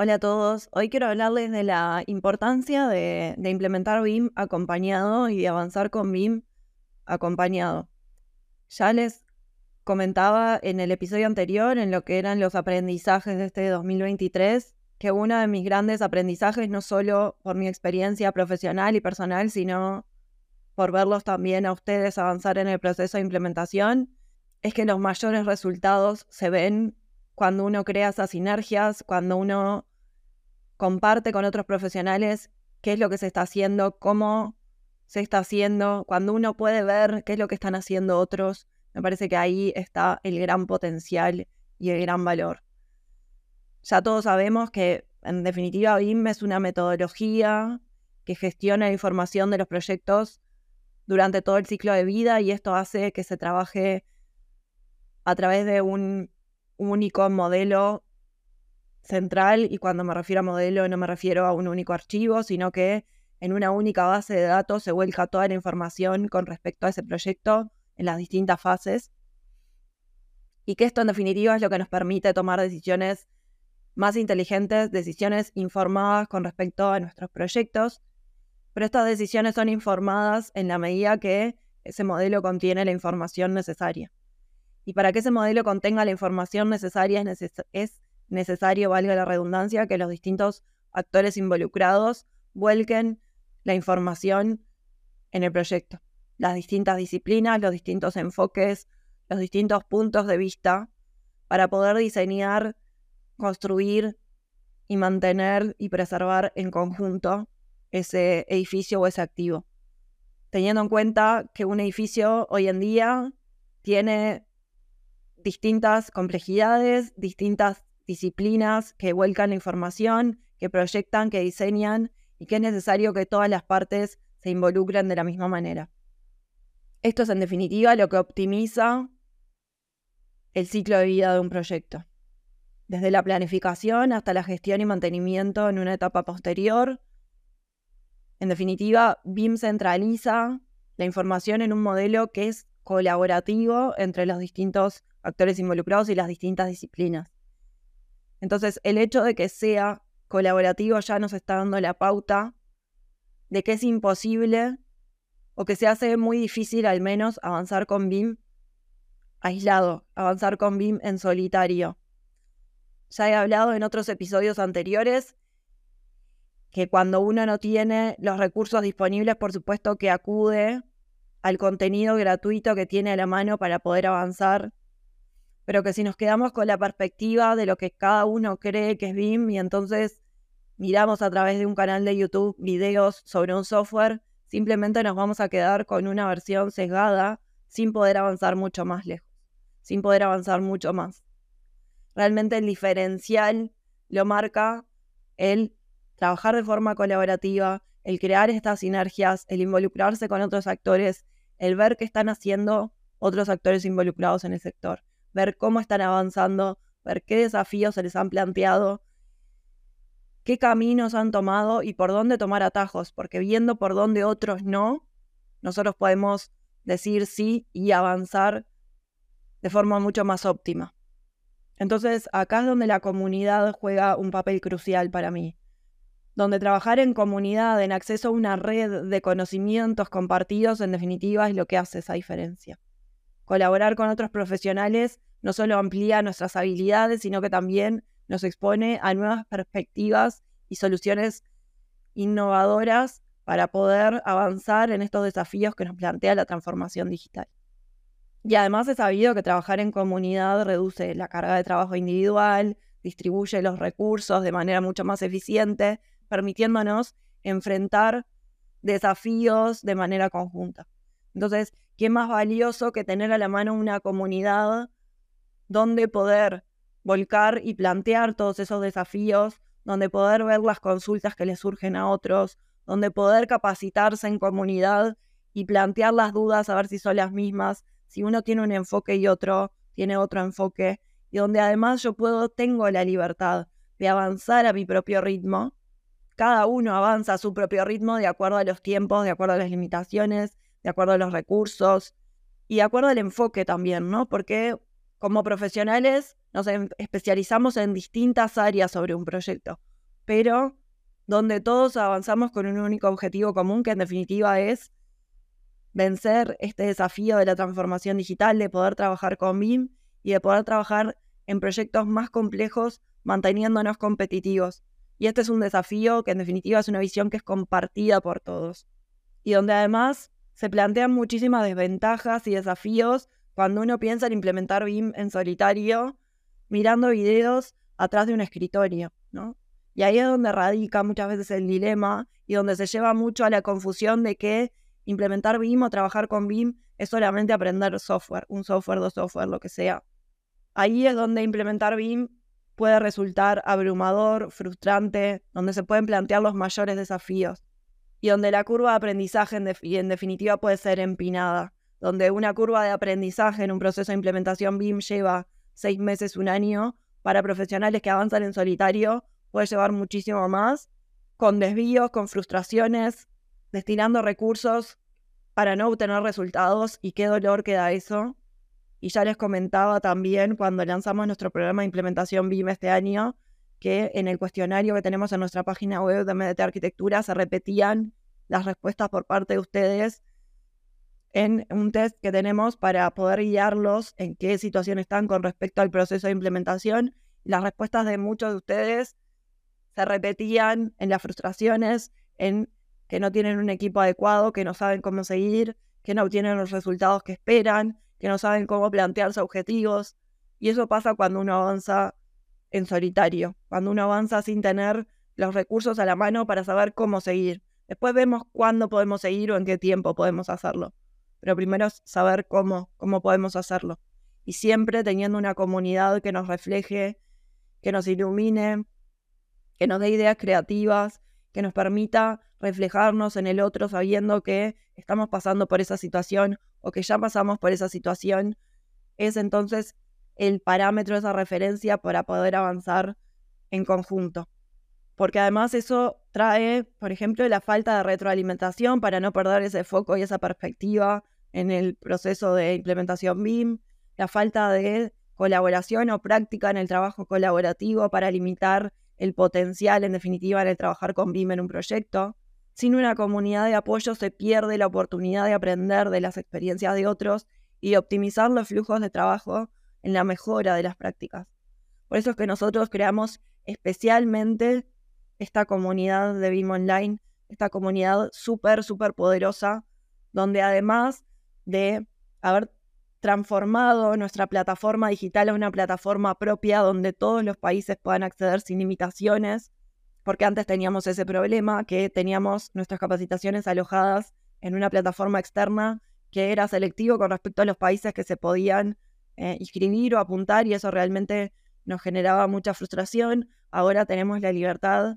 Hola a todos, hoy quiero hablarles de la importancia de, implementar BIM acompañado y de avanzar con BIM acompañado. Ya les comentaba en el episodio anterior, en lo que eran los aprendizajes de este 2023, que uno de mis grandes aprendizajes, no solo por mi experiencia profesional y personal, sino por verlos también a ustedes avanzar en el proceso de implementación, es que los mayores resultados se ven cuando uno crea esas sinergias, cuando uno comparte con otros profesionales qué es lo que se está haciendo, cómo se está haciendo, cuando uno puede ver qué es lo que están haciendo otros, me parece que ahí está el gran potencial y el gran valor. Ya todos sabemos que en definitiva BIM es una metodología que gestiona la información de los proyectos durante todo el ciclo de vida y esto hace que se trabaje a través de un único modelo central y cuando me refiero a modelo no me refiero a un único archivo, sino que en una única base de datos se vuelca toda la información con respecto a ese proyecto en las distintas fases. Y que esto en definitiva es lo que nos permite tomar decisiones más inteligentes, decisiones informadas con respecto a nuestros proyectos. Pero estas decisiones son informadas en la medida que ese modelo contiene la información necesaria. Y para que ese modelo contenga la información necesaria es, es necesario, valga la redundancia, que los distintos actores involucrados vuelquen la información en el proyecto. Las distintas disciplinas, los distintos enfoques, los distintos puntos de vista para poder diseñar, construir y mantener y preservar en conjunto ese edificio o ese activo. Teniendo en cuenta que un edificio hoy en día tiene distintas complejidades, distintas disciplinas que vuelcan la información, que proyectan, que diseñan y que es necesario que todas las partes se involucren de la misma manera. Esto es en definitiva lo que optimiza el ciclo de vida de un proyecto, desde la planificación hasta la gestión y mantenimiento en una etapa posterior. En definitiva, BIM centraliza la información en un modelo que es colaborativo entre los distintos actores involucrados y las distintas disciplinas. Entonces, el hecho de que sea colaborativo ya nos está dando la pauta de que es imposible o que se hace muy difícil al menos avanzar con BIM aislado, avanzar con BIM en solitario. Ya he hablado en otros episodios anteriores que cuando uno no tiene los recursos disponibles, por supuesto que acude al contenido gratuito que tiene a la mano para poder avanzar pero que si nos quedamos con la perspectiva de lo que cada uno cree que es BIM y entonces miramos a través de un canal de YouTube videos sobre un software, simplemente nos vamos a quedar con una versión sesgada sin poder avanzar mucho más lejos, sin poder avanzar mucho más. Realmente el diferencial lo marca el trabajar de forma colaborativa, el crear estas sinergias, el involucrarse con otros actores, el ver qué están haciendo otros actores involucrados en el sector ver cómo están avanzando, ver qué desafíos se les han planteado, qué caminos han tomado y por dónde tomar atajos, porque viendo por dónde otros no, nosotros podemos decir sí y avanzar de forma mucho más óptima. Entonces, acá es donde la comunidad juega un papel crucial para mí, donde trabajar en comunidad, en acceso a una red de conocimientos compartidos, en definitiva, es lo que hace esa diferencia. Colaborar con otros profesionales no solo amplía nuestras habilidades, sino que también nos expone a nuevas perspectivas y soluciones innovadoras para poder avanzar en estos desafíos que nos plantea la transformación digital. Y además he sabido que trabajar en comunidad reduce la carga de trabajo individual, distribuye los recursos de manera mucho más eficiente, permitiéndonos enfrentar desafíos de manera conjunta. Entonces, ¿qué más valioso que tener a la mano una comunidad donde poder volcar y plantear todos esos desafíos, donde poder ver las consultas que le surgen a otros, donde poder capacitarse en comunidad y plantear las dudas a ver si son las mismas, si uno tiene un enfoque y otro tiene otro enfoque, y donde además yo puedo, tengo la libertad de avanzar a mi propio ritmo. Cada uno avanza a su propio ritmo de acuerdo a los tiempos, de acuerdo a las limitaciones, de acuerdo a los recursos y de acuerdo al enfoque también, ¿no? Porque como profesionales nos especializamos en distintas áreas sobre un proyecto, pero donde todos avanzamos con un único objetivo común, que en definitiva es vencer este desafío de la transformación digital, de poder trabajar con BIM y de poder trabajar en proyectos más complejos manteniéndonos competitivos. Y este es un desafío que en definitiva es una visión que es compartida por todos. Y donde además se plantean muchísimas desventajas y desafíos cuando uno piensa en implementar BIM en solitario, mirando videos atrás de un escritorio, ¿no? Y ahí es donde radica muchas veces el dilema y donde se lleva mucho a la confusión de que implementar BIM o trabajar con BIM es solamente aprender software, un software, dos software, lo que sea. Ahí es donde implementar BIM puede resultar abrumador, frustrante, donde se pueden plantear los mayores desafíos y donde la curva de aprendizaje en, en definitiva puede ser empinada donde una curva de aprendizaje en un proceso de implementación BIM lleva seis meses, un año, para profesionales que avanzan en solitario puede llevar muchísimo más, con desvíos, con frustraciones, destinando recursos para no obtener resultados y qué dolor queda eso. Y ya les comentaba también cuando lanzamos nuestro programa de implementación BIM este año, que en el cuestionario que tenemos en nuestra página web de MDT Arquitectura se repetían las respuestas por parte de ustedes en un test que tenemos para poder guiarlos en qué situación están con respecto al proceso de implementación. Las respuestas de muchos de ustedes se repetían en las frustraciones, en que no tienen un equipo adecuado, que no saben cómo seguir, que no obtienen los resultados que esperan, que no saben cómo plantearse objetivos. Y eso pasa cuando uno avanza en solitario, cuando uno avanza sin tener los recursos a la mano para saber cómo seguir. Después vemos cuándo podemos seguir o en qué tiempo podemos hacerlo pero primero es saber cómo, cómo podemos hacerlo. Y siempre teniendo una comunidad que nos refleje, que nos ilumine, que nos dé ideas creativas, que nos permita reflejarnos en el otro sabiendo que estamos pasando por esa situación o que ya pasamos por esa situación, es entonces el parámetro, esa referencia para poder avanzar en conjunto. Porque además eso trae, por ejemplo, la falta de retroalimentación para no perder ese foco y esa perspectiva en el proceso de implementación BIM, la falta de colaboración o práctica en el trabajo colaborativo para limitar el potencial, en definitiva, en el trabajar con BIM en un proyecto. Sin una comunidad de apoyo se pierde la oportunidad de aprender de las experiencias de otros y optimizar los flujos de trabajo en la mejora de las prácticas. Por eso es que nosotros creamos especialmente esta comunidad de BIM Online, esta comunidad súper, súper poderosa, donde además de haber transformado nuestra plataforma digital a una plataforma propia donde todos los países puedan acceder sin limitaciones, porque antes teníamos ese problema que teníamos nuestras capacitaciones alojadas en una plataforma externa que era selectivo con respecto a los países que se podían eh, inscribir o apuntar y eso realmente nos generaba mucha frustración. Ahora tenemos la libertad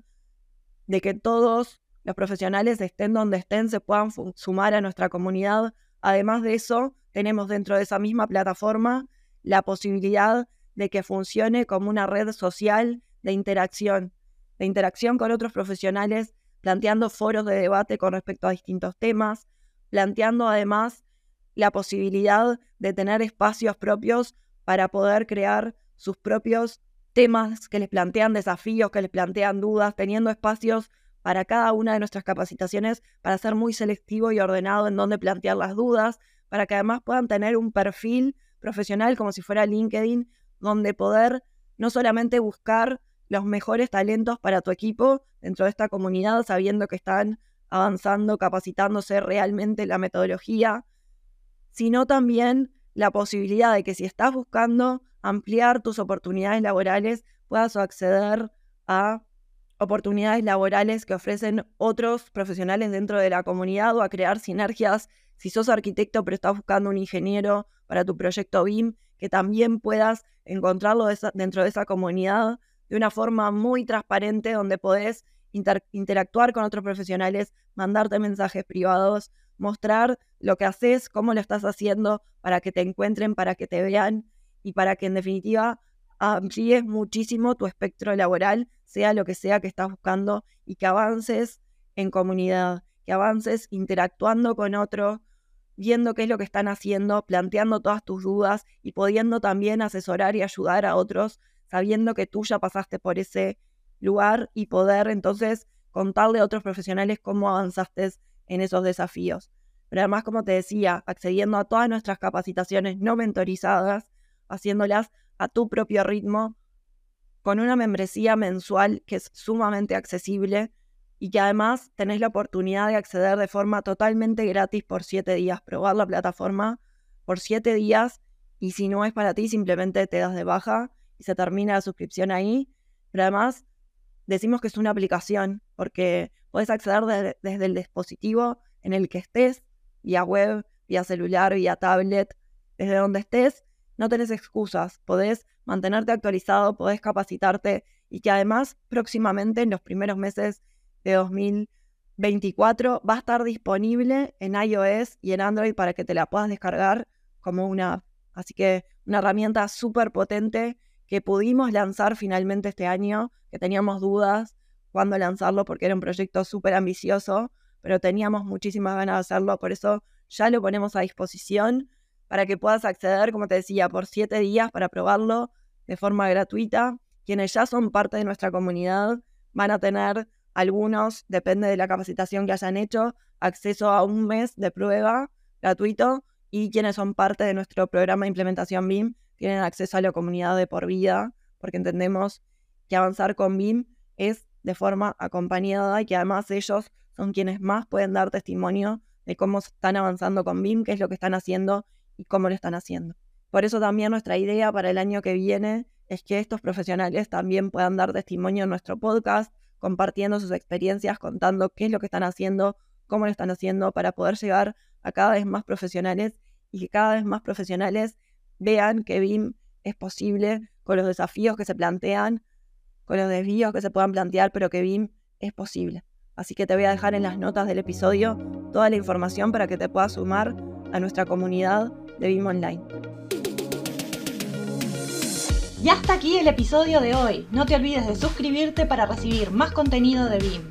de que todos los profesionales estén donde estén, se puedan sumar a nuestra comunidad. Además de eso, tenemos dentro de esa misma plataforma la posibilidad de que funcione como una red social de interacción, de interacción con otros profesionales, planteando foros de debate con respecto a distintos temas, planteando además la posibilidad de tener espacios propios para poder crear sus propios temas que les plantean desafíos, que les plantean dudas, teniendo espacios para cada una de nuestras capacitaciones para ser muy selectivo y ordenado en dónde plantear las dudas, para que además puedan tener un perfil profesional como si fuera LinkedIn, donde poder no solamente buscar los mejores talentos para tu equipo dentro de esta comunidad, sabiendo que están avanzando, capacitándose realmente la metodología, sino también la posibilidad de que si estás buscando ampliar tus oportunidades laborales, puedas acceder a oportunidades laborales que ofrecen otros profesionales dentro de la comunidad o a crear sinergias. Si sos arquitecto pero estás buscando un ingeniero para tu proyecto BIM, que también puedas encontrarlo dentro de esa comunidad de una forma muy transparente donde podés interactuar con otros profesionales, mandarte mensajes privados, mostrar lo que haces, cómo lo estás haciendo para que te encuentren, para que te vean y para que en definitiva amplíes muchísimo tu espectro laboral, sea lo que sea que estás buscando y que avances en comunidad, que avances interactuando con otros, viendo qué es lo que están haciendo, planteando todas tus dudas y pudiendo también asesorar y ayudar a otros, sabiendo que tú ya pasaste por ese lugar y poder entonces contarle a otros profesionales cómo avanzaste en esos desafíos. Pero además, como te decía, accediendo a todas nuestras capacitaciones no mentorizadas, haciéndolas a tu propio ritmo, con una membresía mensual que es sumamente accesible y que además tenés la oportunidad de acceder de forma totalmente gratis por siete días, probar la plataforma por siete días y si no es para ti simplemente te das de baja y se termina la suscripción ahí. Pero además decimos que es una aplicación porque puedes acceder desde el dispositivo en el que estés, vía web, vía celular, vía tablet, desde donde estés no tenés excusas, podés mantenerte actualizado, podés capacitarte y que además próximamente en los primeros meses de 2024 va a estar disponible en iOS y en Android para que te la puedas descargar como una Así que una herramienta súper potente que pudimos lanzar finalmente este año, que teníamos dudas cuándo lanzarlo porque era un proyecto súper ambicioso, pero teníamos muchísimas ganas de hacerlo, por eso ya lo ponemos a disposición para que puedas acceder, como te decía, por siete días para probarlo de forma gratuita. Quienes ya son parte de nuestra comunidad van a tener algunos, depende de la capacitación que hayan hecho, acceso a un mes de prueba gratuito y quienes son parte de nuestro programa de implementación BIM tienen acceso a la comunidad de por vida, porque entendemos que avanzar con BIM es de forma acompañada y que además ellos son quienes más pueden dar testimonio de cómo están avanzando con BIM, qué es lo que están haciendo y cómo lo están haciendo. Por eso también nuestra idea para el año que viene es que estos profesionales también puedan dar testimonio en nuestro podcast, compartiendo sus experiencias, contando qué es lo que están haciendo, cómo lo están haciendo, para poder llegar a cada vez más profesionales y que cada vez más profesionales vean que BIM es posible con los desafíos que se plantean, con los desvíos que se puedan plantear, pero que BIM es posible. Así que te voy a dejar en las notas del episodio toda la información para que te puedas sumar a nuestra comunidad de BIM Online. Y hasta aquí el episodio de hoy. No te olvides de suscribirte para recibir más contenido de BIM.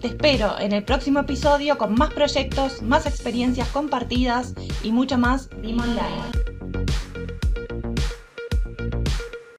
Te espero en el próximo episodio con más proyectos, más experiencias compartidas y mucho más BIM Online.